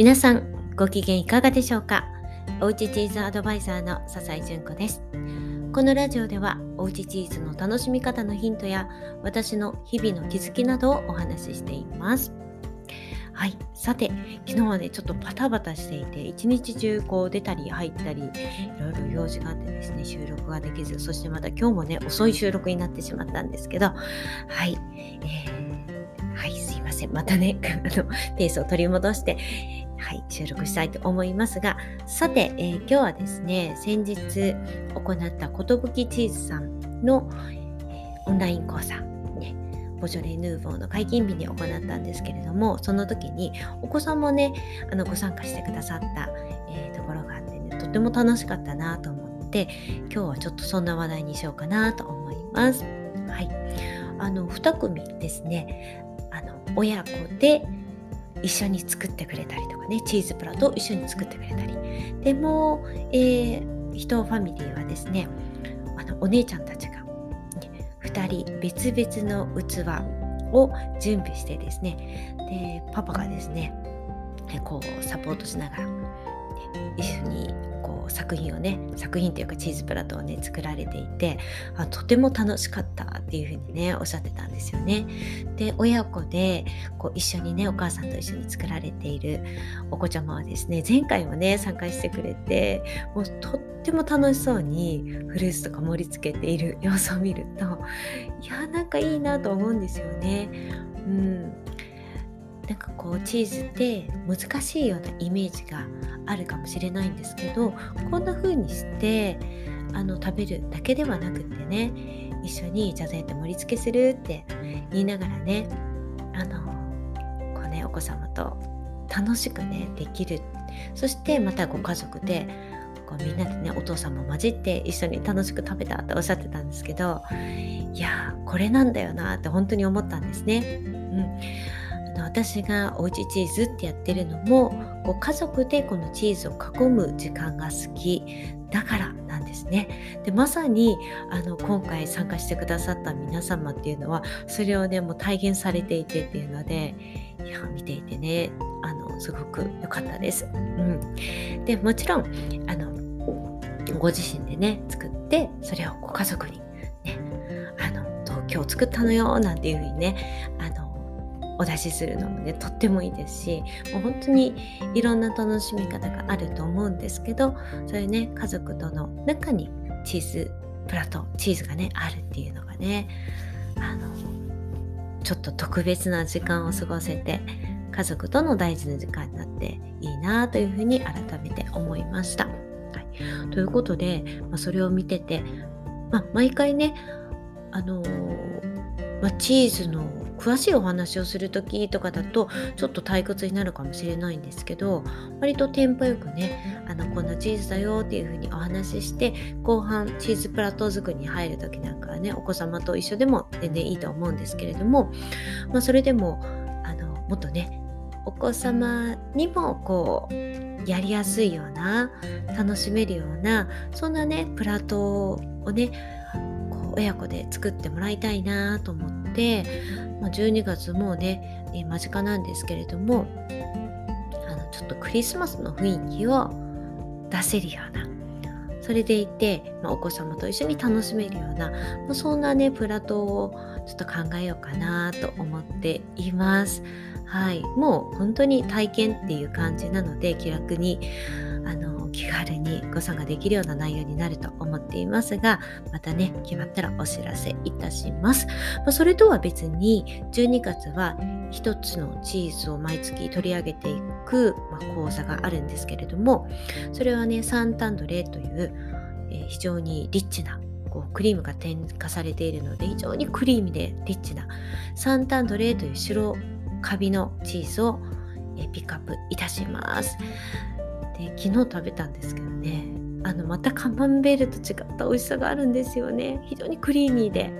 皆さんご機嫌いかがでしょうか？おうちチーズアドバイザーの笹井純子です。このラジオではおうちチーズの楽しみ方のヒントや私の日々の気づきなどをお話ししています。はい、さて昨日はねちょっとバタバタしていて一日中こう出たり入ったりいろいろ用事があってですね収録ができずそしてまた今日もね遅い収録になってしまったんですけどはい、えー、はいすいません。またね あのペースを取り戻してはい、収録したいと思いますが、さて、えー、今日はですね、先日行ったことぶきチーズさんの、えー、オンライン講座、ね、ボジョレ・ヌーボーの解禁日に行ったんですけれども、その時にお子さんもね、あのご参加してくださった、えー、ところがあってね、とても楽しかったなと思って、今日はちょっとそんな話題にしようかなと思います。はい。あの、2組ですね、あの、親子で、一緒に作ってくれたりとかねチーズプラと一緒に作ってくれたり。でも、えー、人ファミリーはですねあのお姉ちゃんたちが、2人別々の器を準備してですねでパパがですねこうサポートしながら、一緒にこう作品をね作品というかチーズプラトをね作られていてあとても楽しかったっていうふうにねおっしゃってたんですよね。で親子でこう一緒にねお母さんと一緒に作られているお子ちゃまはですね前回もね参加してくれてもうとっても楽しそうにフルーツとか盛り付けている様子を見るといやなんかいいなと思うんですよね。うんなんかこうチーズって難しいようなイメージがあるかもしれないんですけどこんな風にしてあの食べるだけではなくってね一緒にじゃあどうやって盛り付けするって言いながらねあのこうねお子様と楽しくねできるそしてまたご家族でこうみんなでねお父さんも混じって一緒に楽しく食べたっておっしゃってたんですけどいやこれなんだよなって本当に思ったんですね。私がおうちチーズってやってるのもこう家族でこのチーズを囲む時間が好きだからなんですね。でまさにあの今回参加してくださった皆様っていうのはそれをねもう体現されていてっていうのでいや見ていてねあのすごく良かったです。うん、でもちろんあのご自身でね作ってそれをご家族にねあの今日作ったのよなんていうふうにねあお出しするのもねとってもいいですしもう本当にいろんな楽しみ方があると思うんですけどそれね家族との中にチーズプラトチーズがねあるっていうのがねあのちょっと特別な時間を過ごせて家族との大事な時間になっていいなというふうに改めて思いました。はい、ということで、まあ、それを見てて、まあ、毎回ねあのー、まあ、チーズの詳しいお話をする時とかだとちょっと退屈になるかもしれないんですけど割とテンポよくねあのこんなチーズだよっていう風にお話しして後半チーズプラトー作りに入る時なんかはねお子様と一緒でも全然いいと思うんですけれども、まあ、それでもあのもっとねお子様にもこうやりやすいような楽しめるようなそんなねプラトをねこう親子で作ってもらいたいなと思ってまあ、12月もうね、えー、間近なんですけれどもあのちょっとクリスマスの雰囲気を出せるようなそれでいて、まあ、お子様と一緒に楽しめるような、まあ、そんなねプラトをちょっと考えようかなと思っています。はい、もう本当に体験っていう感じなので気楽にあの気軽にご参加できるような内容になると思っていますが、またね、決まったらお知らせいたします。まあ、それとは別に、12月は一つのチーズを毎月取り上げていく、まあ、講座があるんですけれども、それはね、サンタンドレという、えー、非常にリッチなこうクリームが添加されているので非常にクリーミーでリッチなサンタンドレという白カビのチーズをピックアップいたします。で昨日食べたんですけどね。あのまたカマンベールと違った美味しさがあるんですよね。非常にクリーミーで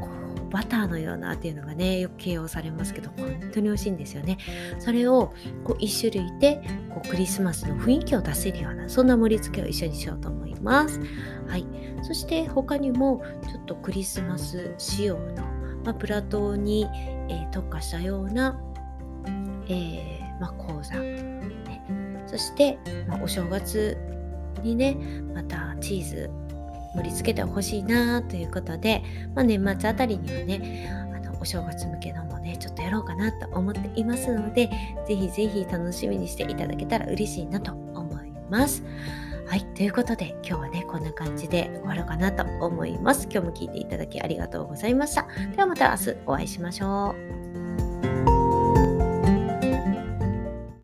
こうバターのようなっていうのがねよく形容されますけど本当に美味しいんですよね。それをこう1種類でこうクリスマスの雰囲気を出せるようなそんな盛り付けを一緒にしようと思います。はい。そして他にもちょっとクリスマス仕様の、まあ、プラトーに、えー、特化したような、えーまあ、講座。そして、まあ、お正月にねまたチーズ盛り付けてほしいなということで、まあ、年末あたりにはねあのお正月向けのもねちょっとやろうかなと思っていますのでぜひぜひ楽しみにしていただけたら嬉しいなと思います。はい。ということで、今日はね、こんな感じで終わろうかなと思います。今日も聞いていただきありがとうございました。ではまた明日お会いしましょう。